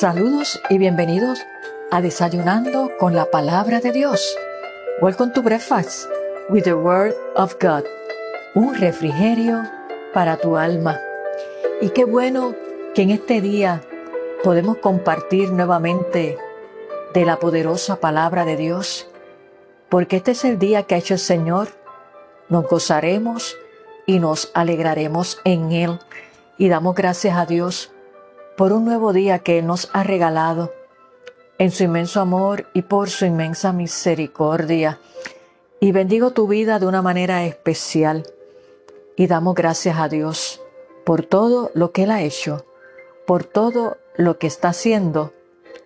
Saludos y bienvenidos a Desayunando con la Palabra de Dios. Welcome to Breakfast with the Word of God. Un refrigerio para tu alma. Y qué bueno que en este día podemos compartir nuevamente de la poderosa palabra de Dios, porque este es el día que ha hecho el Señor. Nos gozaremos y nos alegraremos en Él y damos gracias a Dios por un nuevo día que nos ha regalado en su inmenso amor y por su inmensa misericordia. Y bendigo tu vida de una manera especial y damos gracias a Dios por todo lo que Él ha hecho, por todo lo que está haciendo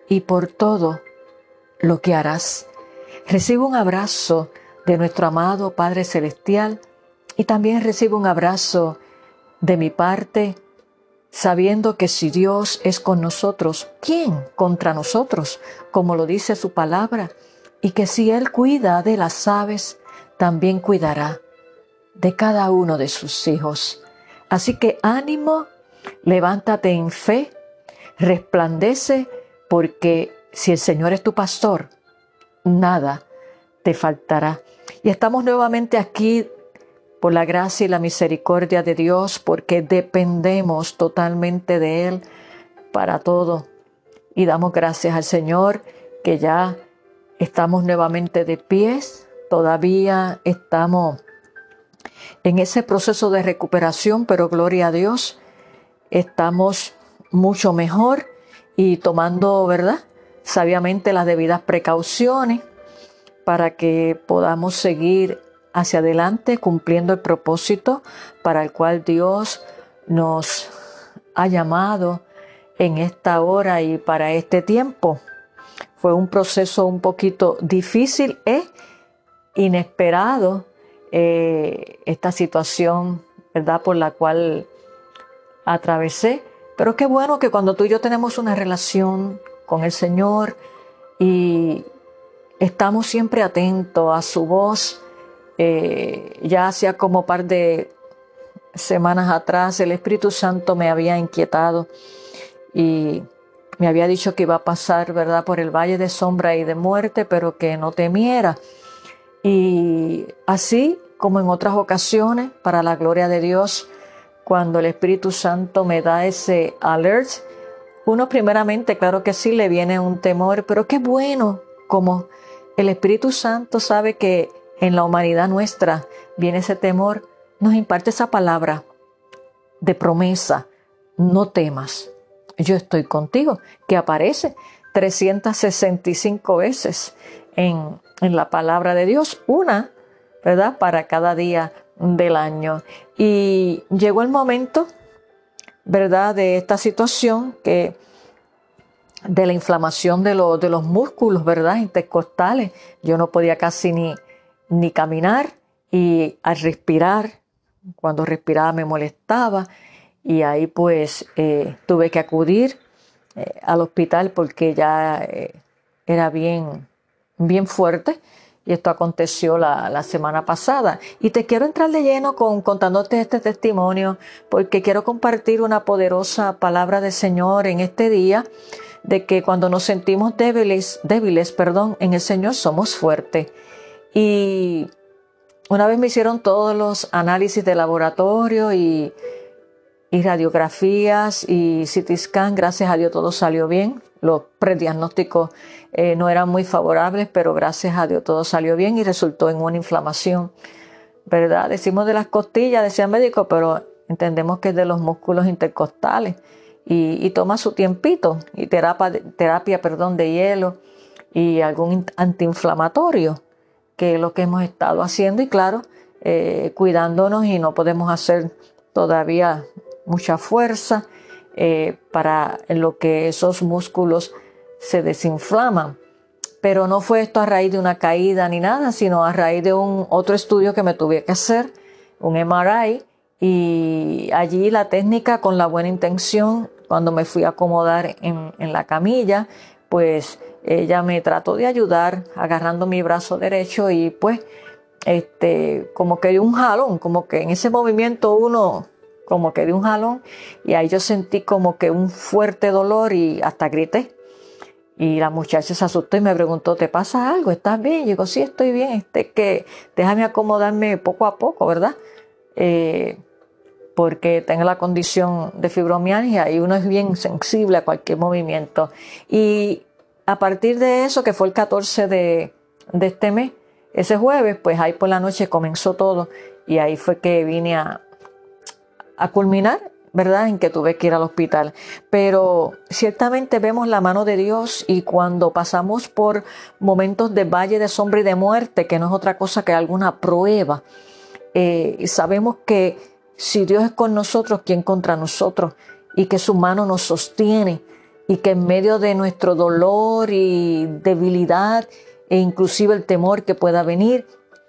y por todo lo que harás. Recibo un abrazo de nuestro amado Padre Celestial y también recibo un abrazo de mi parte sabiendo que si Dios es con nosotros, ¿quién contra nosotros? Como lo dice su palabra, y que si Él cuida de las aves, también cuidará de cada uno de sus hijos. Así que ánimo, levántate en fe, resplandece, porque si el Señor es tu pastor, nada te faltará. Y estamos nuevamente aquí por la gracia y la misericordia de Dios, porque dependemos totalmente de Él para todo. Y damos gracias al Señor que ya estamos nuevamente de pies, todavía estamos en ese proceso de recuperación, pero gloria a Dios, estamos mucho mejor y tomando, ¿verdad? Sabiamente las debidas precauciones para que podamos seguir hacia adelante cumpliendo el propósito para el cual Dios nos ha llamado en esta hora y para este tiempo. Fue un proceso un poquito difícil e inesperado eh, esta situación, ¿verdad? Por la cual atravesé. Pero qué bueno que cuando tú y yo tenemos una relación con el Señor y estamos siempre atentos a su voz, eh, ya hacía como par de semanas atrás el Espíritu Santo me había inquietado y me había dicho que iba a pasar, ¿verdad?, por el valle de sombra y de muerte, pero que no temiera. Y así como en otras ocasiones, para la gloria de Dios, cuando el Espíritu Santo me da ese alert, uno primeramente, claro que sí, le viene un temor, pero qué bueno como el Espíritu Santo sabe que en la humanidad nuestra viene ese temor, nos imparte esa palabra de promesa, no temas, yo estoy contigo, que aparece 365 veces en, en la palabra de Dios, una, ¿verdad? Para cada día del año. Y llegó el momento, ¿verdad? De esta situación que de la inflamación de, de los músculos, ¿verdad? Intercostales. Yo no podía casi ni, ni caminar y al respirar, cuando respiraba me molestaba y ahí pues eh, tuve que acudir eh, al hospital porque ya eh, era bien, bien fuerte y esto aconteció la, semana pasada. Y te quiero entrar de lleno con contándote este testimonio porque quiero compartir una poderosa palabra del Señor en este día de que cuando nos sentimos débiles, débiles, perdón, en el Señor somos fuertes. Y una vez me hicieron todos los análisis de laboratorio y, radiografías y CT scan, gracias a Dios todo salió bien. Los prediagnósticos eh, no eran muy favorables, pero gracias a Dios todo salió bien y resultó en una inflamación. ¿Verdad? Decimos de las costillas, decía el médico, pero entendemos que es de los músculos intercostales y, toma su tiempito y terapia, terapia perdón, de hielo y algún antiinflamatorio que es lo que hemos estado haciendo y claro, eh, cuidándonos y no podemos hacer todavía mucha fuerza eh, para lo que esos músculos se desinflaman. Pero no fue esto a raíz de una caída ni nada, sino a raíz de un otro estudio que me tuve que hacer, un MRI, y allí la técnica con la buena intención, cuando me fui a acomodar en, en la camilla, pues ella me trató de ayudar agarrando mi brazo derecho y pues este como que un jalón, como que en ese movimiento uno como que de un jalón y ahí yo sentí como que un fuerte dolor y hasta grité. Y la muchacha se asustó y me preguntó, ¿te pasa algo? ¿Estás bien? Y digo, sí, estoy bien, este, que déjame acomodarme poco a poco, ¿verdad? Eh, porque tengo la condición de fibromialgia y uno es bien sensible a cualquier movimiento. Y a partir de eso, que fue el 14 de, este mes, ese jueves, pues ahí por la noche comenzó todo y ahí fue que vine a, a culminar, ¿verdad? En que tuve que ir al hospital. Pero ciertamente vemos la mano de Dios y cuando pasamos por momentos de valle de sombra y de muerte, que no es otra cosa que alguna prueba, eh, sabemos que si Dios es con nosotros, ¿quién contra nosotros? Y que su mano nos sostiene y que en medio de nuestro dolor y debilidad e inclusive el temor que pueda venir,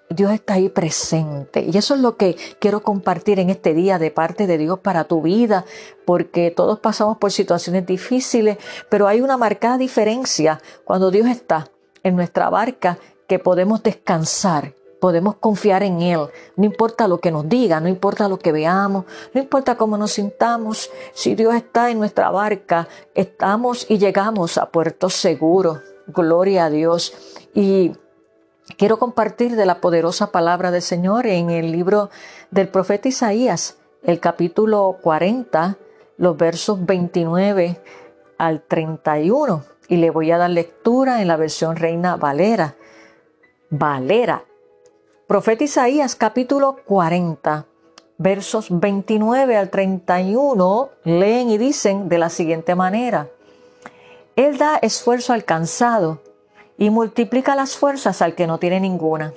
Dios está ahí presente. Y eso es lo que quiero compartir en este día de parte de Dios para tu vida, porque todos pasamos por situaciones difíciles, pero hay una marcada diferencia cuando Dios está en nuestra barca que podemos descansar podemos confiar en Él. No importa lo que nos diga, no importa lo que veamos, no importa cómo nos sintamos. Si Dios está en nuestra barca, estamos y llegamos a puerto seguro. Gloria a Dios. Y quiero compartir de la poderosa palabra del Señor en el libro del profeta Isaías, el capítulo 40, los versos 29 al 31. Y le voy a dar lectura en la versión Reina Valera. Valera, Profeta Isaías capítulo 40, versos 29 al 31, leen y dicen de la siguiente manera, Él da esfuerzo al cansado y multiplica las fuerzas al que no tiene ninguna.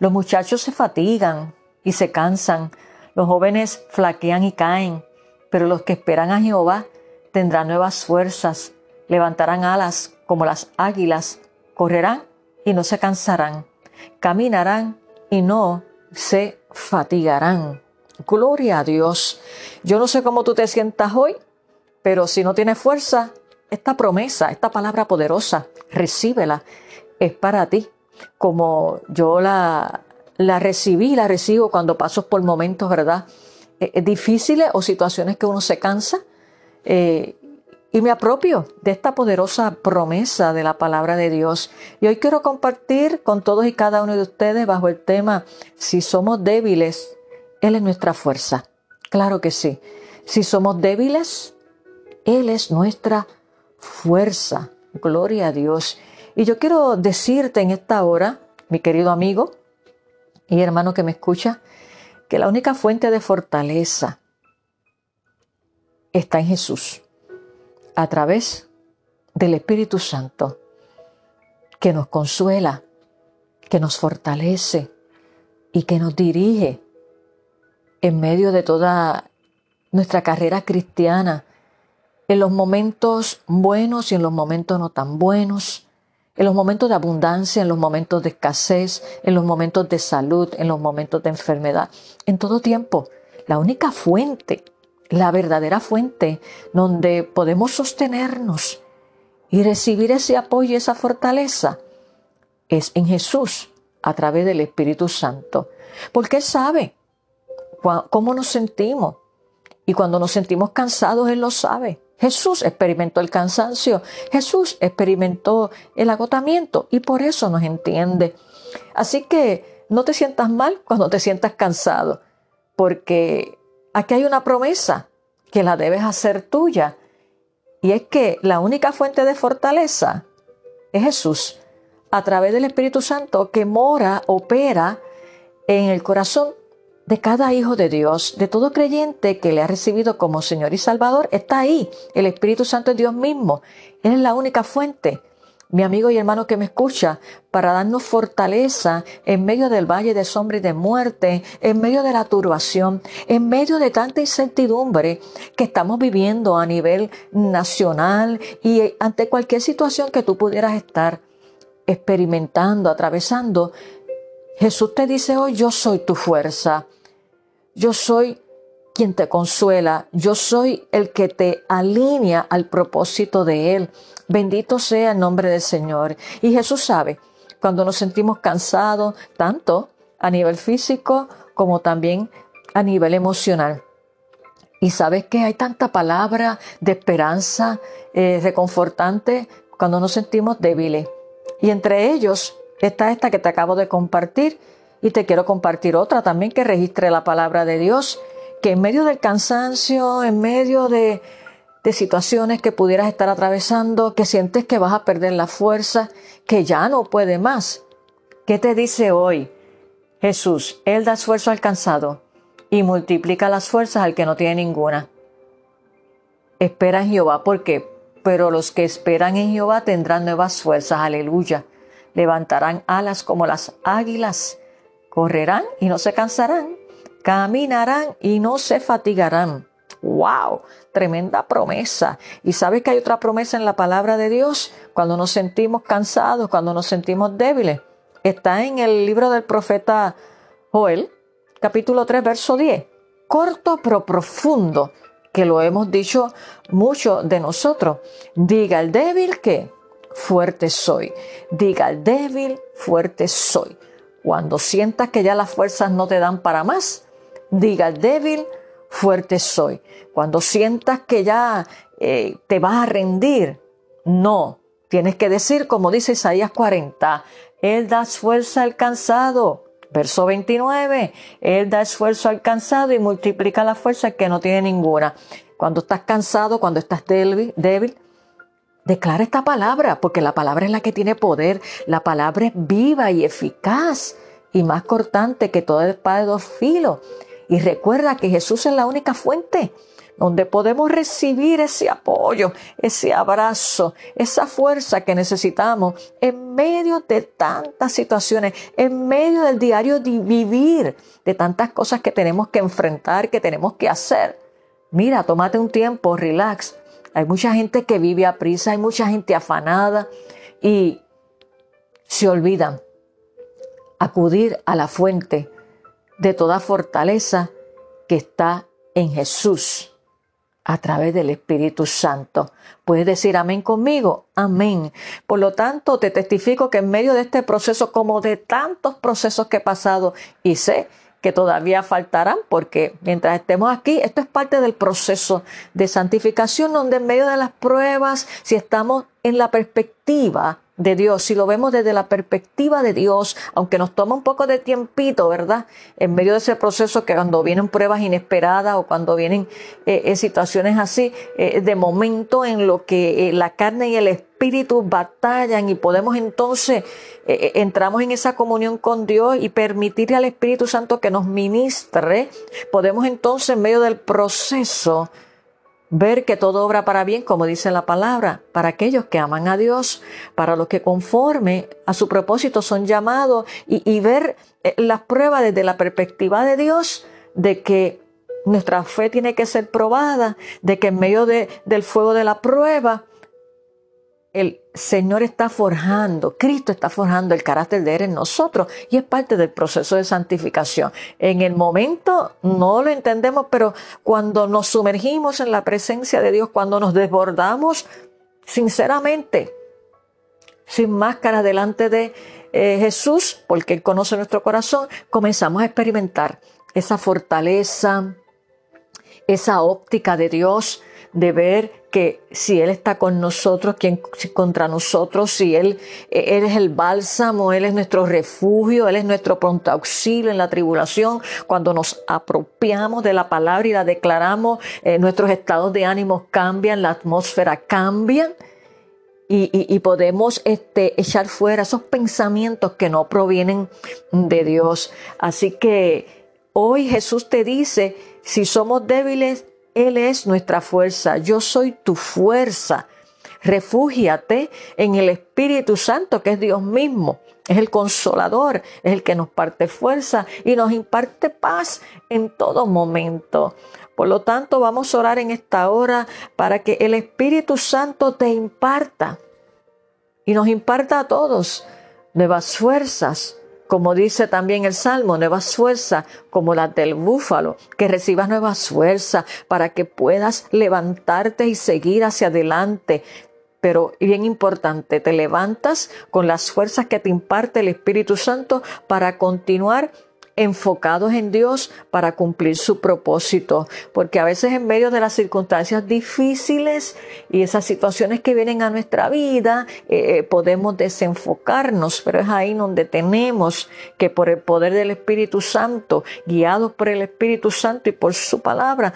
Los muchachos se fatigan y se cansan, los jóvenes flaquean y caen, pero los que esperan a Jehová tendrán nuevas fuerzas, levantarán alas como las águilas, correrán y no se cansarán, caminarán y no se fatigarán. Gloria a Dios. Yo no sé cómo tú te sientas hoy, pero si no tienes fuerza, esta promesa, esta palabra poderosa, recíbela, es para ti. Como yo la, la recibí, la recibo cuando paso por momentos, ¿verdad? Eh, difíciles o situaciones que uno se cansa. Eh, y me apropio de esta poderosa promesa de la palabra de Dios. Y hoy quiero compartir con todos y cada uno de ustedes bajo el tema, si somos débiles, Él es nuestra fuerza. Claro que sí. Si somos débiles, Él es nuestra fuerza. Gloria a Dios. Y yo quiero decirte en esta hora, mi querido amigo y hermano que me escucha, que la única fuente de fortaleza está en Jesús a través del Espíritu Santo, que nos consuela, que nos fortalece y que nos dirige en medio de toda nuestra carrera cristiana, en los momentos buenos y en los momentos no tan buenos, en los momentos de abundancia, en los momentos de escasez, en los momentos de salud, en los momentos de enfermedad, en todo tiempo. La única fuente la verdadera fuente donde podemos sostenernos y recibir ese apoyo y esa fortaleza es en Jesús a través del Espíritu Santo. Porque Él sabe cómo nos sentimos. Y cuando nos sentimos cansados, Él lo sabe. Jesús experimentó el cansancio, Jesús experimentó el agotamiento y por eso nos entiende. Así que no te sientas mal cuando te sientas cansado, porque Aquí hay una promesa que la debes hacer tuya. Y es que la única fuente de fortaleza es Jesús, a través del Espíritu Santo que mora, opera en el corazón de cada hijo de Dios, de todo creyente que le ha recibido como Señor y Salvador, está ahí. El Espíritu Santo es Dios mismo. Él es la única fuente mi amigo y hermano que me escucha, para darnos fortaleza en medio del valle de sombra y de muerte, en medio de la turbación, en medio de tanta incertidumbre que estamos viviendo a nivel nacional y ante cualquier situación que tú pudieras estar experimentando, atravesando. Jesús te dice hoy, yo soy tu fuerza, yo soy quien te consuela, yo soy el que te alinea al propósito de Él. Bendito sea el nombre del Señor. Y Jesús sabe cuando nos sentimos cansados, tanto a nivel físico como también a nivel emocional. Y sabes que hay tanta palabra de esperanza eh, reconfortante cuando nos sentimos débiles. Y entre ellos está esta que te acabo de compartir y te quiero compartir otra también que registre la palabra de Dios, que en medio del cansancio, en medio de, de situaciones que pudieras estar atravesando, que sientes que vas a perder la fuerza, que ya no puede más. ¿Qué te dice hoy? Jesús, Él da esfuerzo al cansado y multiplica las fuerzas al que no tiene ninguna. Espera en Jehová, ¿por qué? Pero los que esperan en Jehová tendrán nuevas fuerzas, aleluya. Levantarán alas como las águilas, correrán y no se cansarán, caminarán y no se fatigarán. ¡Wow! Tremenda promesa. ¿Y sabes que hay otra promesa en la palabra de Dios? Cuando nos sentimos cansados, cuando nos sentimos débiles. Está en el libro del profeta Joel, capítulo 3, verso 10. Corto pero profundo, que lo hemos dicho mucho de nosotros. Diga el débil que fuerte soy. Diga el débil, fuerte soy. Cuando sientas que ya las fuerzas no te dan para más, diga el débil, fuerte soy. Cuando sientas que ya eh, te vas a rendir, no. Tienes que decir, como dice Isaías 40, Él da fuerza al cansado. Verso 29, Él da esfuerzo al cansado y multiplica la fuerza que no tiene ninguna. Cuando estás cansado, cuando estás débil, declara esta palabra, porque la palabra es la que tiene poder. La palabra es viva y eficaz y más cortante que toda espada de dos filos. Y recuerda que Jesús es la única fuente donde podemos recibir ese apoyo, ese abrazo, esa fuerza que necesitamos en medio de tantas situaciones, en medio del diario de vivir, de tantas cosas que tenemos que enfrentar, que tenemos que hacer. Mira, tómate un tiempo, relax. Hay mucha gente que vive a prisa, hay mucha gente afanada y se olvidan acudir a la fuente de toda fortaleza que está en Jesús a través del Espíritu Santo. ¿Puedes decir amén conmigo? Amén. Por lo tanto, te testifico que en medio de este proceso, como de tantos procesos que he pasado, y sé que todavía faltarán, porque mientras estemos aquí, esto es parte del proceso de santificación, donde en medio de las pruebas, si estamos en la perspectiva de Dios, si lo vemos desde la perspectiva de Dios, aunque nos toma un poco de tiempito, ¿verdad? En medio de ese proceso que cuando vienen pruebas inesperadas o cuando vienen eh, situaciones así, eh, de momento en lo que eh, la carne y el espíritu batallan y podemos entonces, entramos en esa comunión con Dios y permitirle al Espíritu Santo que nos ministre, podemos entonces en medio del proceso, ver que todo obra para bien, como dice la palabra, para aquellos que aman a Dios, para los que conforme a su propósito son llamados y, ver eh, las pruebas desde la perspectiva de Dios, de que nuestra fe tiene que ser probada, de que en medio del fuego de la prueba, el Señor está forjando, Cristo está forjando el carácter de Él en nosotros y es parte del proceso de santificación. En el momento no lo entendemos, pero cuando nos sumergimos en la presencia de Dios, cuando nos desbordamos sinceramente, sin máscara delante de eh, Jesús, porque Él conoce nuestro corazón, comenzamos a experimentar esa fortaleza, esa óptica de Dios, de ver que si Él está con nosotros, ¿quién contra nosotros? Si Él, Él es el bálsamo, Él es nuestro refugio, Él es nuestro pronto auxilio en la tribulación, cuando nos apropiamos de la palabra y la declaramos, eh, nuestros estados de ánimo cambian, la atmósfera cambia. Y, podemos este, echar fuera esos pensamientos que no provienen de Dios. Así que hoy Jesús te dice, si somos débiles, él es nuestra fuerza, yo soy tu fuerza. Refúgiate en el Espíritu Santo, que es Dios mismo. Es el consolador, es el que nos parte fuerza y nos imparte paz en todo momento. Por lo tanto, vamos a orar en esta hora para que el Espíritu Santo te imparta y nos imparta a todos nuevas fuerzas, como dice también el Salmo, nuevas fuerzas como las del búfalo, que recibas nuevas fuerzas para que puedas levantarte y seguir hacia adelante. Pero bien importante, te levantas con las fuerzas que te imparte el Espíritu Santo para continuar enfocados en Dios para cumplir su propósito. Porque a veces en medio de las circunstancias difíciles y esas situaciones que vienen a nuestra vida, eh, podemos desenfocarnos, pero es ahí donde tenemos que por el poder del Espíritu Santo, guiados por el Espíritu Santo y por su palabra,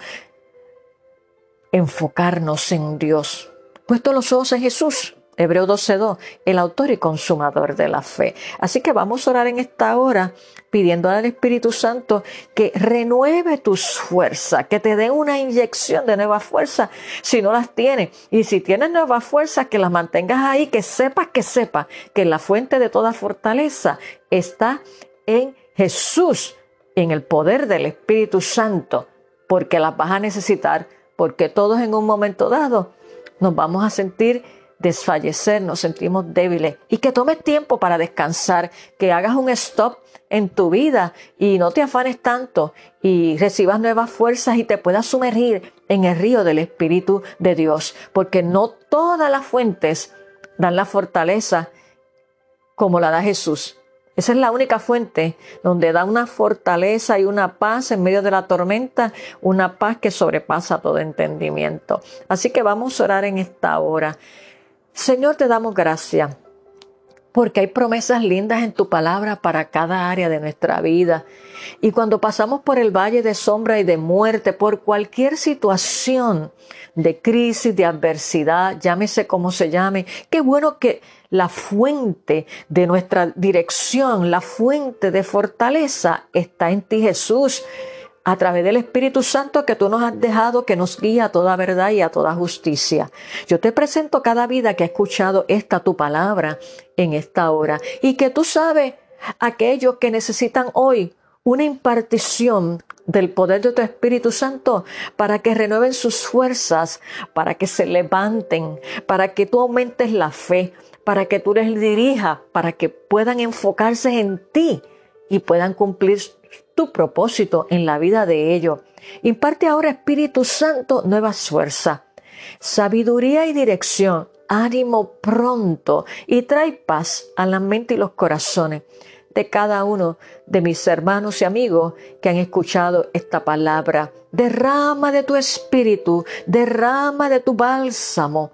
enfocarnos en Dios. Puesto los ojos en Jesús, Hebreo 12.2, el autor y consumador de la fe. Así que vamos a orar en esta hora pidiendo al Espíritu Santo que renueve tus fuerzas, que te dé una inyección de nueva fuerza si no las tienes. Y si tienes nuevas fuerzas, que las mantengas ahí, que sepas que sepas que la fuente de toda fortaleza está en Jesús, en el poder del Espíritu Santo, porque las vas a necesitar, porque todos en un momento dado nos vamos a sentir desfallecer, nos sentimos débiles y que tomes tiempo para descansar, que hagas un stop en tu vida y no te afanes tanto y recibas nuevas fuerzas y te puedas sumergir en el río del Espíritu de Dios, porque no todas las fuentes dan la fortaleza como la da Jesús. Esa es la única fuente donde da una fortaleza y una paz en medio de la tormenta, una paz que sobrepasa todo entendimiento. Así que vamos a orar en esta hora. Señor, te damos gracias porque hay promesas lindas en tu palabra para cada área de nuestra vida. Y cuando pasamos por el valle de sombra y de muerte, por cualquier situación de crisis, de adversidad, llámese como se llame, qué bueno que la fuente de nuestra dirección, la fuente de fortaleza está en ti Jesús a través del Espíritu Santo que tú nos has dejado que nos guía a toda verdad y a toda justicia. Yo te presento cada vida que ha escuchado esta tu palabra en esta hora y que tú sabes aquellos que necesitan hoy una impartición del poder de tu Espíritu Santo para que renueven sus fuerzas, para que se levanten, para que tú aumentes la fe, para que tú les dirijas, para que puedan enfocarse en ti y puedan cumplir tu propósito en la vida de ellos. Imparte ahora, Espíritu Santo, nuevas fuerzas, sabiduría y dirección, ánimo pronto y trae paz a la mente y los corazones de cada uno de mis hermanos y amigos que han escuchado esta palabra. Derrama de tu espíritu, derrama de tu bálsamo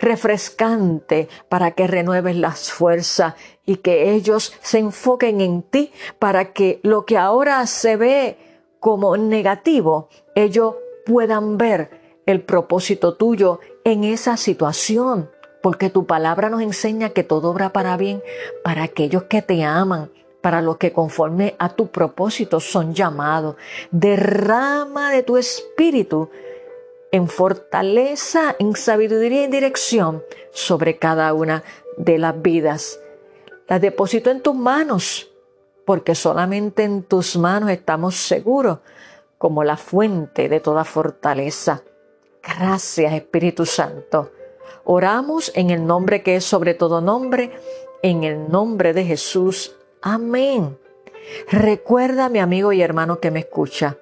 refrescante para que renueves las fuerzas y que ellos se enfoquen en ti para que lo que ahora se ve como negativo, ellos puedan ver el propósito tuyo en esa situación, porque tu palabra nos enseña que todo obra para bien para aquellos que te aman, para los que conforme a tu propósito son llamados. Derrama de tu espíritu en fortaleza, en sabiduría y dirección sobre cada una de las vidas. Las deposito en tus manos, porque solamente en tus manos estamos seguros como la fuente de toda fortaleza. Gracias Espíritu Santo. Oramos en el nombre que es sobre todo nombre, en el nombre de Jesús. Amén. Recuerda, mi amigo y hermano que me escucha,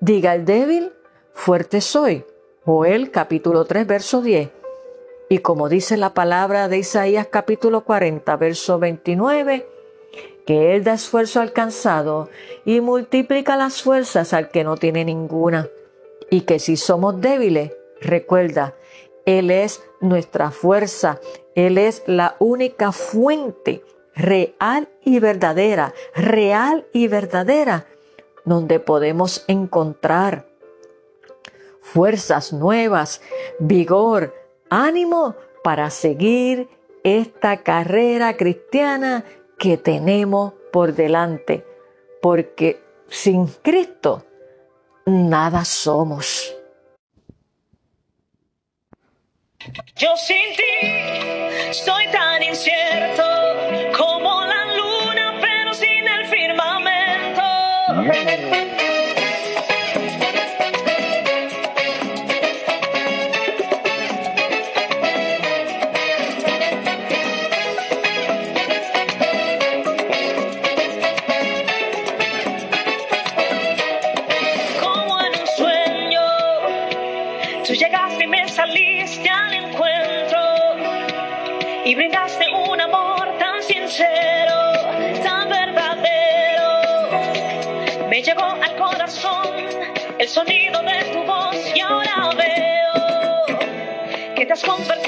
diga el débil, fuerte soy Joel capítulo 3, verso 10. Y como dice la palabra de Isaías capítulo 40, verso 29, que Él da esfuerzo al cansado y multiplica las fuerzas al que no tiene ninguna. Y que si somos débiles, recuerda, Él es nuestra fuerza, Él es la única fuente real y verdadera, real y verdadera, donde podemos encontrar fuerzas nuevas, vigor, ánimo para seguir esta carrera cristiana que tenemos por delante, porque sin Cristo nada somos. Yo sin ti soy tan incierto como la luna, pero sin el firmamento. Y brindaste un amor tan sincero, tan verdadero. Me llegó al corazón el sonido de tu voz y ahora veo que te has convertido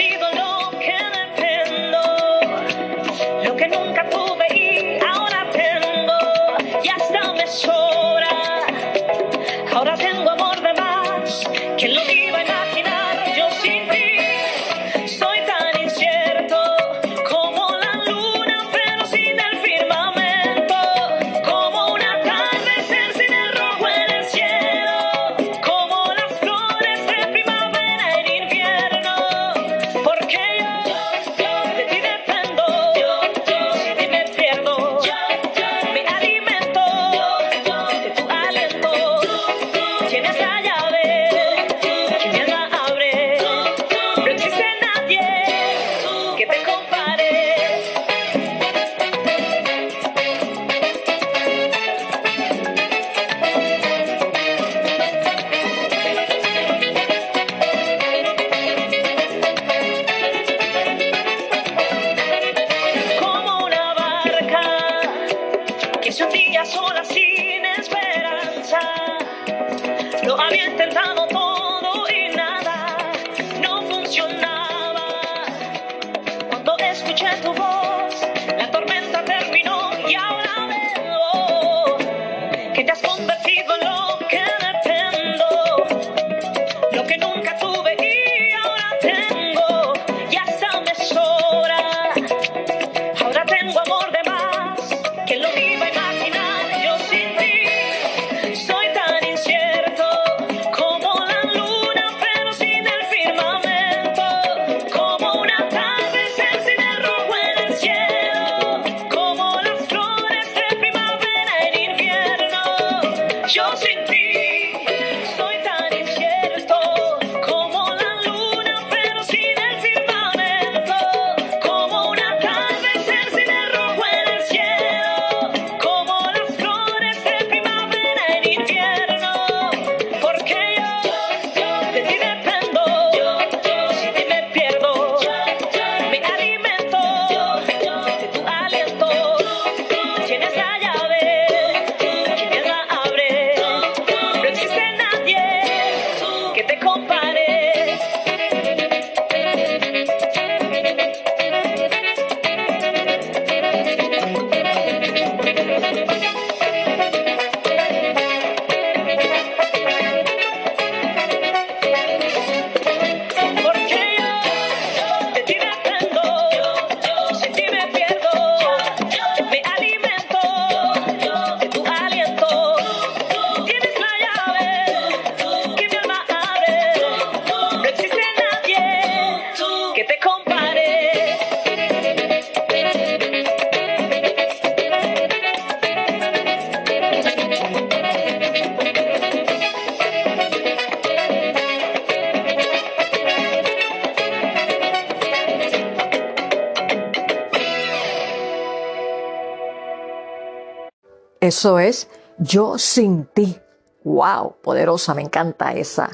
Eso es Yo sin ti. Wow, poderosa, me encanta esa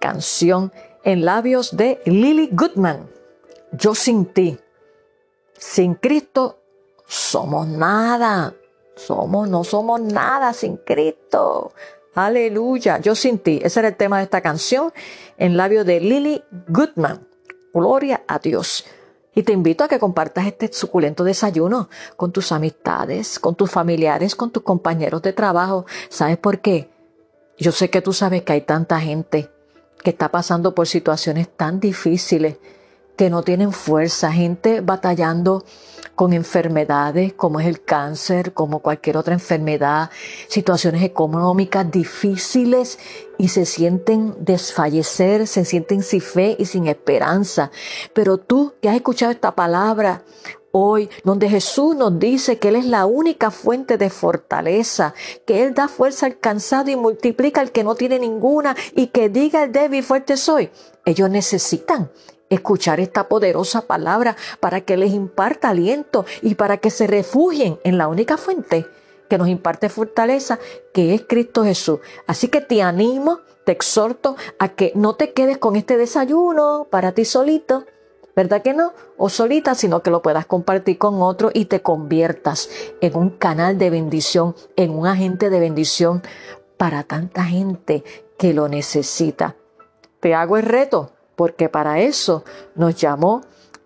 canción en labios de Lily Goodman. Yo sin ti. Sin Cristo somos nada. Somos, no somos nada sin Cristo. Aleluya. Yo sin ti. Ese era el tema de esta canción en labios de Lily Goodman. Gloria a Dios. Y te invito a que compartas este suculento desayuno con tus amistades, con tus familiares, con tus compañeros de trabajo. ¿Sabes por qué? Yo sé que tú sabes que hay tanta gente que está pasando por situaciones tan difíciles, que no tienen fuerza, gente batallando con enfermedades como es el cáncer, como cualquier otra enfermedad, situaciones económicas difíciles y se sienten desfallecer, se sienten sin fe y sin esperanza. Pero tú que has escuchado esta palabra, hoy, donde Jesús nos dice que Él es la única fuente de fortaleza, que Él da fuerza al cansado y multiplica al que no tiene ninguna y que diga el débil fuerte soy. Ellos necesitan escuchar esta poderosa palabra para que les imparta aliento y para que se refugien en la única fuente que nos imparte fortaleza, que es Cristo Jesús. Así que te animo, te exhorto a que no te quedes con este desayuno para ti solito, ¿Verdad que no? O solita, sino que lo puedas compartir con otro y te conviertas en un canal de bendición, en un agente de bendición para tanta gente que lo necesita. Te hago el reto, porque para eso nos llamó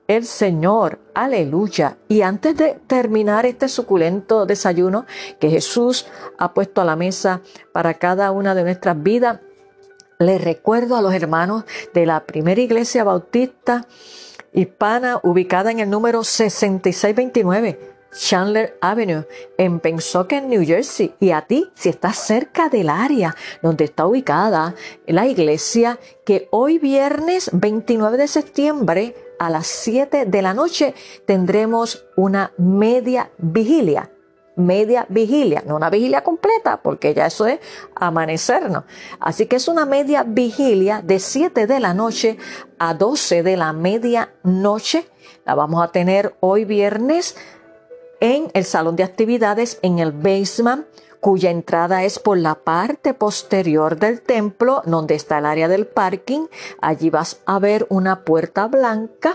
el Señor. Aleluya. Y antes de terminar este suculento desayuno que Jesús ha puesto a la mesa para cada una de nuestras vidas, les recuerdo a los hermanos de la primera iglesia bautista hispana ubicada en el número 6629 Chandler Avenue en Pensacola, New Jersey. Y a ti, si estás cerca del área donde está ubicada la iglesia, que hoy viernes 29 de septiembre a las 7 de la noche tendremos una media vigilia media vigilia, no una vigilia completa, porque ya eso es amanecernos. Así que es una media vigilia de 7 de la noche a 12 de la medianoche. La vamos a tener hoy viernes en el salón de actividades en el basement cuya entrada es por la parte posterior del templo, donde está el área del parking. Allí vas a ver una puerta blanca,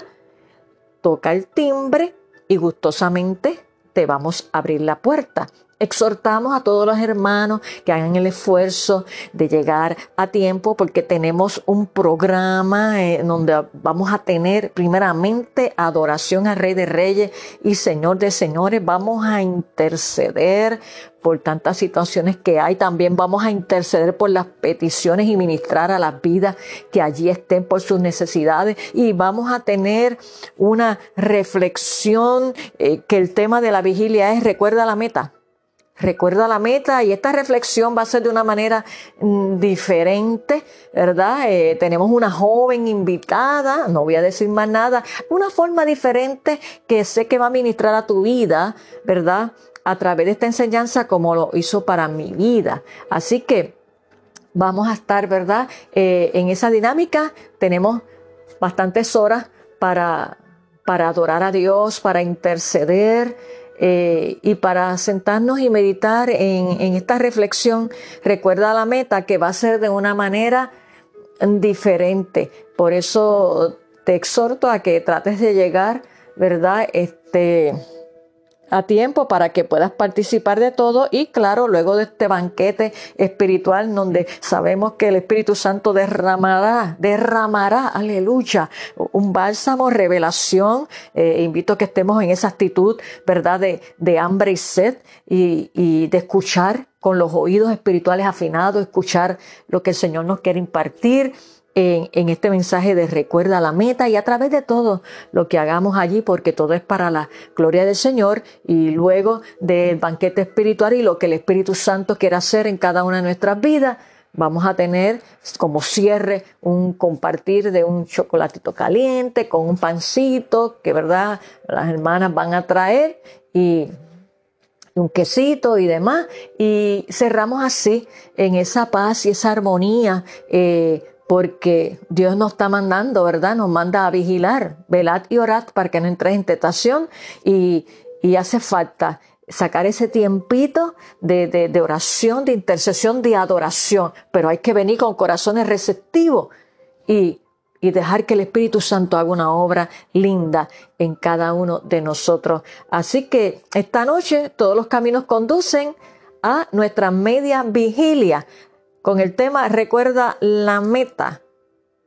toca el timbre y gustosamente te vamos a abrir la puerta. Exhortamos a todos los hermanos que hagan el esfuerzo de llegar a tiempo porque tenemos un programa eh, donde vamos a tener primeramente adoración al Rey de Reyes y Señor de Señores. Vamos a interceder por tantas situaciones que hay. También vamos a interceder por las peticiones y ministrar a las vidas que allí estén por sus necesidades. Y vamos a tener una reflexión eh, que el tema de la vigilia es recuerda la meta. Recuerda la meta y esta reflexión va a ser de una manera mm, diferente, ¿verdad? Eh, tenemos una joven invitada, no voy a decir más nada, una forma diferente que sé que va a ministrar a tu vida, ¿verdad? A través de esta enseñanza como lo hizo para mi vida. Así que vamos a estar, ¿verdad? Eh, en esa dinámica tenemos bastantes horas para, para adorar a Dios, para interceder eh, y para sentarnos y meditar en, esta reflexión, recuerda la meta que va a ser de una manera diferente. Por eso te exhorto a que trates de llegar, ¿verdad? Este, a tiempo para que puedas participar de todo y claro, luego de este banquete espiritual donde sabemos que el Espíritu Santo derramará, derramará, aleluya, un bálsamo, revelación. Eh, invito a que estemos en esa actitud, ¿verdad? De, de hambre y sed y, y de escuchar con los oídos espirituales afinados, escuchar lo que el Señor nos quiere impartir en, este mensaje de recuerda la meta y a través de todo lo que hagamos allí, porque todo es para la gloria del Señor y luego del banquete espiritual y lo que el Espíritu Santo quiere hacer en cada una de nuestras vidas. Vamos a tener como cierre un compartir de un chocolatito caliente con un pancito que, verdad, las hermanas van a traer y un quesito y demás. Y cerramos así en esa paz y esa armonía. Eh, porque Dios nos está mandando, ¿verdad? Nos manda a vigilar, velad y orad para que no entres en tentación y, hace falta sacar ese tiempito de, oración, de intercesión, de adoración, pero hay que venir con corazones receptivos y, y dejar que el Espíritu Santo haga una obra linda en cada uno de nosotros. Así que esta noche todos los caminos conducen a nuestra media vigilia con el tema Recuerda la meta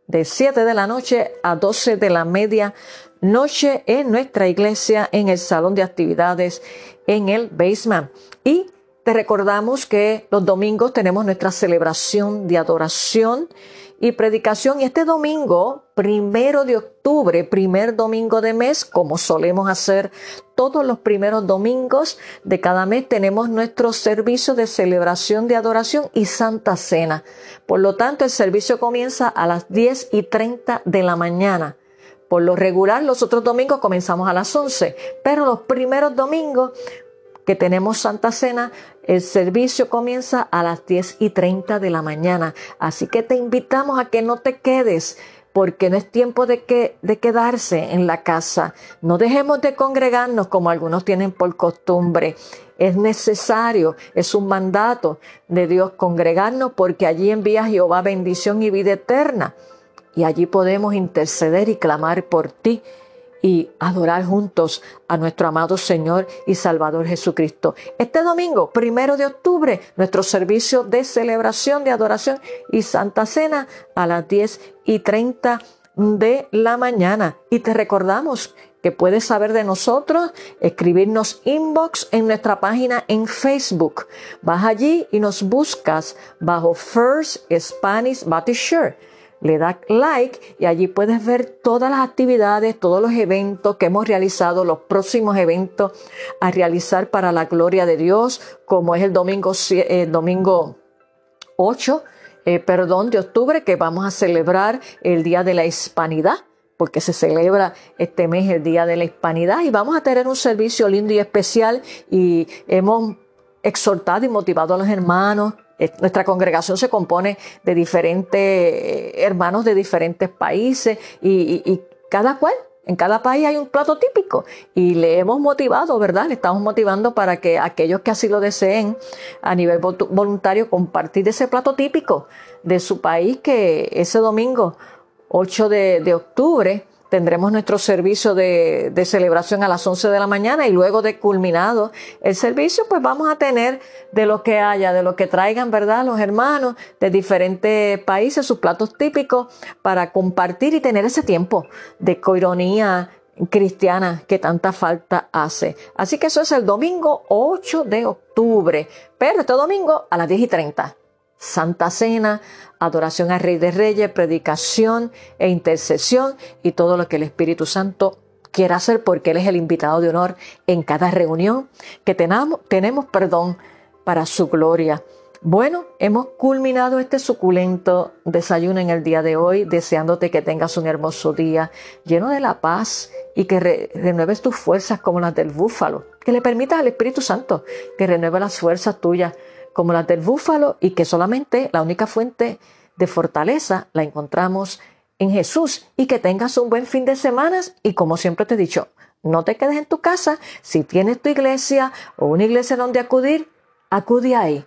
de 7 de la noche a 12 de la media noche en nuestra iglesia en el salón de actividades en el basement. Y te recordamos que los domingos tenemos nuestra celebración de adoración y predicación. Y este domingo, primero de octubre, primer domingo de mes, como solemos hacer todos los primeros domingos de cada mes, tenemos nuestro servicio de celebración de adoración y Santa Cena. Por lo tanto, el servicio comienza a las 10 y 30 de la mañana. Por lo regular, los otros domingos comenzamos a las 11, pero los primeros domingos que tenemos Santa Cena, el servicio comienza a las 10 y 30 de la mañana. Así que te invitamos a que no te quedes porque no es tiempo de, que, de quedarse en la casa. No dejemos de congregarnos como algunos tienen por costumbre. Es necesario, es un mandato de Dios congregarnos porque allí envía Jehová bendición y vida eterna y allí podemos interceder y clamar por ti y adorar juntos a nuestro amado Señor y Salvador Jesucristo. Este domingo, primero de octubre, nuestro servicio de celebración, de adoración y Santa Cena a las 10 y 30 de la mañana. Y te recordamos que puedes saber de nosotros, escribirnos inbox en nuestra página en Facebook. Vas allí y nos buscas bajo First Spanish Baptist le das like y allí puedes ver todas las actividades, todos los eventos que hemos realizado, los próximos eventos a realizar para la gloria de Dios, como es el domingo, el domingo 8, eh, perdón, de octubre, que vamos a celebrar el Día de la Hispanidad porque se celebra este mes el Día de la Hispanidad y vamos a tener un servicio lindo y especial y hemos exhortado y motivado a los hermanos eh, nuestra congregación se compone de diferentes eh, hermanos de diferentes países y, cada cual en cada país hay un plato típico y le hemos motivado, ¿verdad? Le estamos motivando para que aquellos que así lo deseen a nivel voluntario compartir ese plato típico de su país que ese domingo 8 de octubre tendremos nuestro servicio de, celebración a las 11 de la mañana y luego de culminado el servicio, pues vamos a tener de lo que haya, de lo que traigan, ¿verdad? Los hermanos de diferentes países, sus platos típicos, para compartir y tener ese tiempo de coironía cristiana que tanta falta hace. Así que eso es el domingo 8 de octubre, pero este domingo a las 10 y 30. Santa Cena, adoración al Rey de Reyes, predicación e intercesión y todo lo que el Espíritu Santo quiera hacer porque Él es el invitado de honor en cada reunión que tenemos, tenemos perdón para su gloria. Bueno, hemos culminado este suculento desayuno en el día de hoy, deseándote que tengas un hermoso día lleno de la paz y que renueves tus fuerzas como las del búfalo, que le permitas al Espíritu Santo que renueve las fuerzas tuyas como las del búfalo y que solamente la única fuente de fortaleza la encontramos en Jesús. Y que tengas un buen fin de semana y como siempre te he dicho, no te quedes en tu casa, si tienes tu iglesia o una iglesia donde acudir, acude ahí.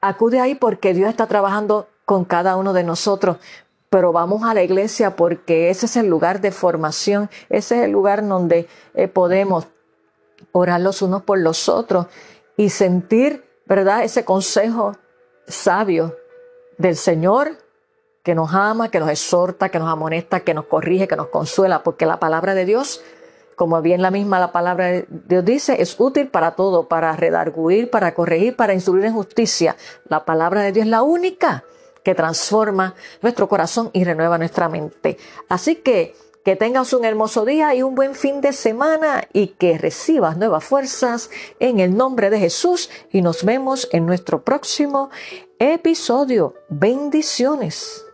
Acude ahí porque Dios está trabajando con cada uno de nosotros, pero vamos a la iglesia porque ese es el lugar de formación, ese es el lugar donde eh, podemos orar los unos por los otros y sentir ¿verdad? Ese consejo sabio del Señor que nos ama, que nos exhorta, que nos amonesta, que nos corrige, que nos consuela, porque la palabra de Dios, como bien la misma la palabra de Dios dice, es útil para todo, para redarguir, para corregir, para instruir en justicia. La palabra de Dios es la única que transforma nuestro corazón y renueva nuestra mente. Así que que tengas un hermoso día y un buen fin de semana y que recibas nuevas fuerzas en el nombre de Jesús y nos vemos en nuestro próximo episodio. Bendiciones.